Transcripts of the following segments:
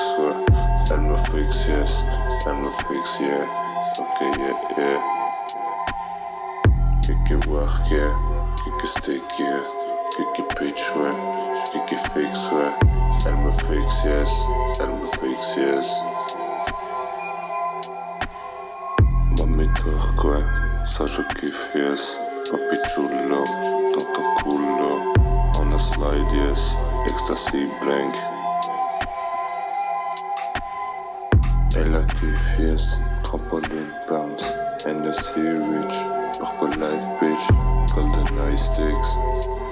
Kiki fix, ouais. Elle me fixe, yes. Elle me fixe, yeah. Ok, yeah, yeah. Kiki work, yeah. Kiki stick, yeah. Kiki pitch, ouais. Kiki fix, ouais. Elle me fixe, yes. Elle me fixe, yes. Mami turk, ouais. Ça je kiffe, yes. Papi chulo. Ton culo. On a slide, yes. Ecstasy blank. Yes. Trampoline bounce. NSC rich. Purple life, bitch. Golden eye sticks.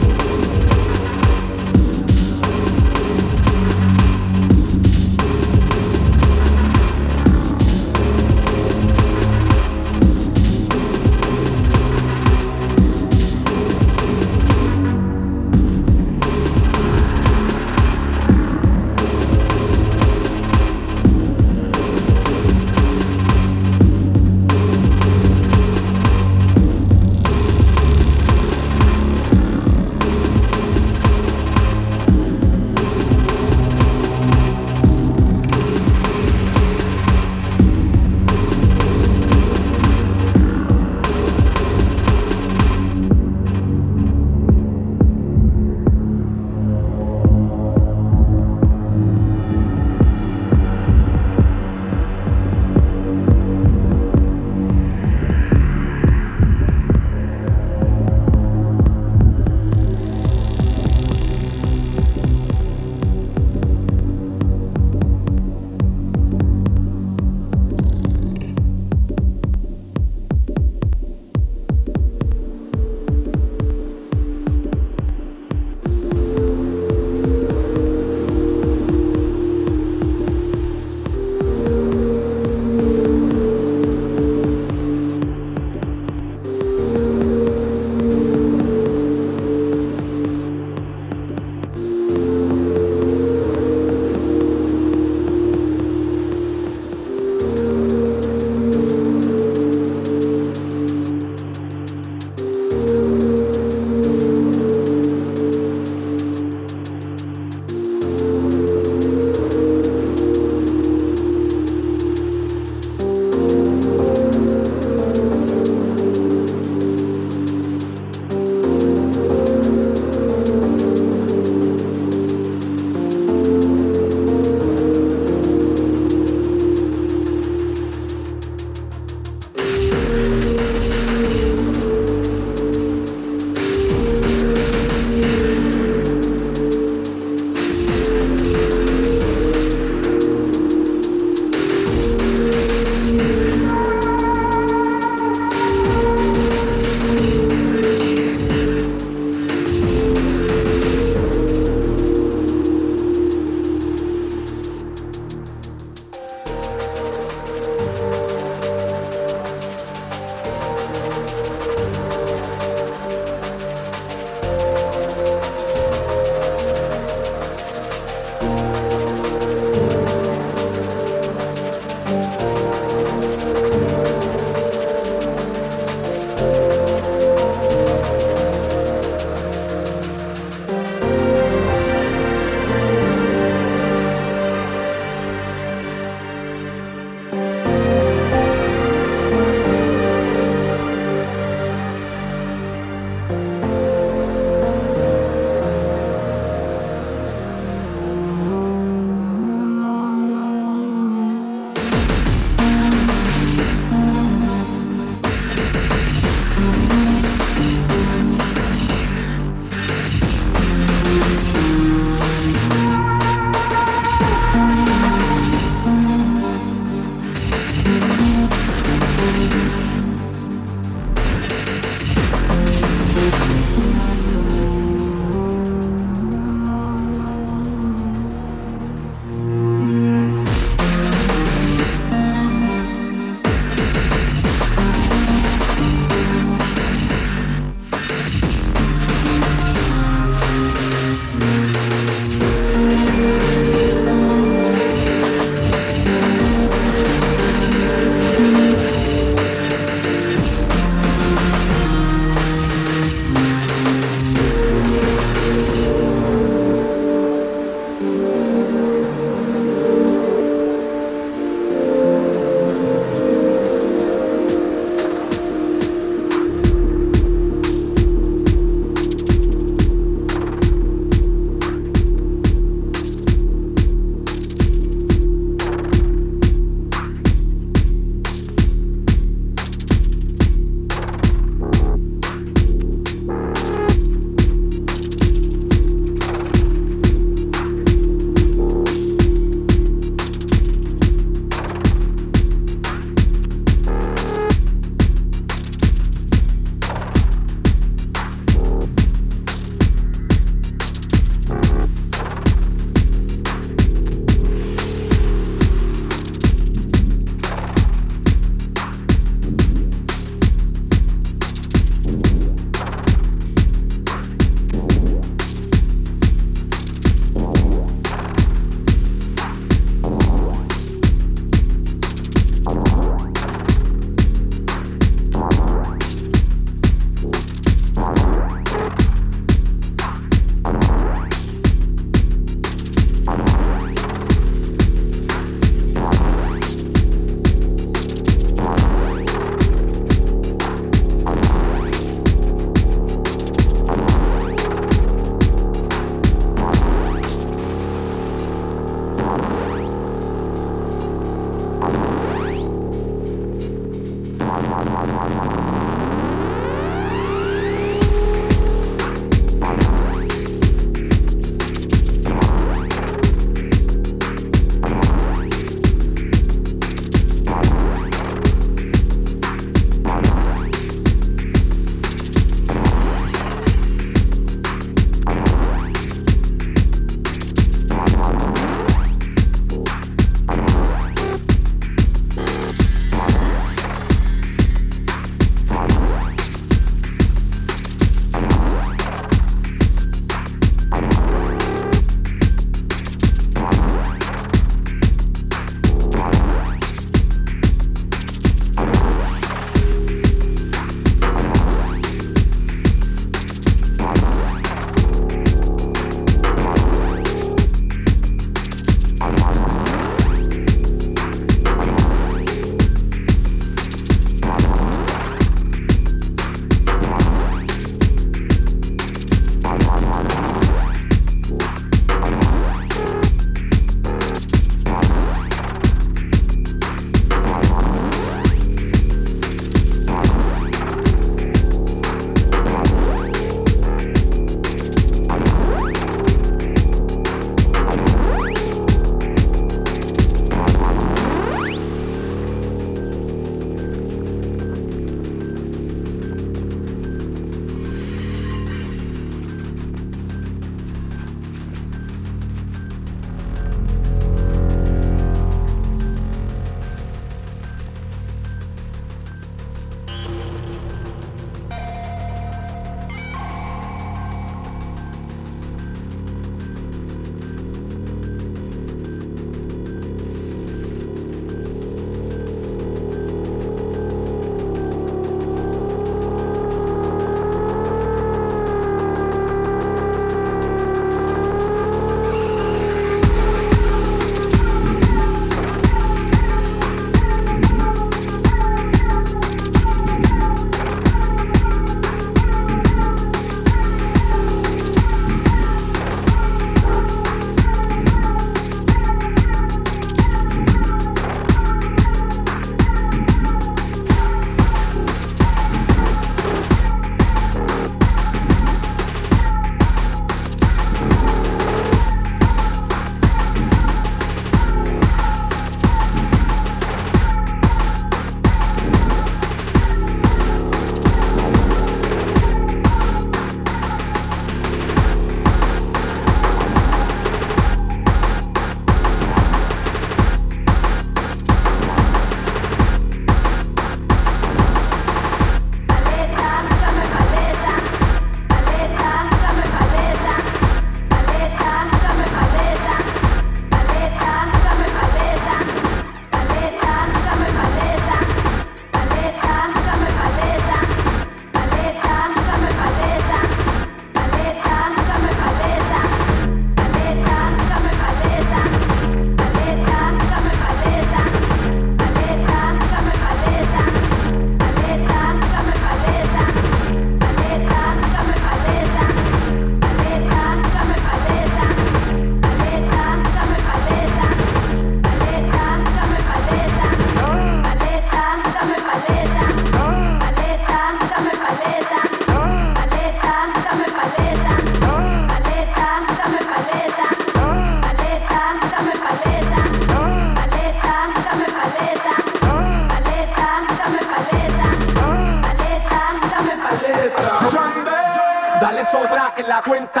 La cuenta.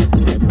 you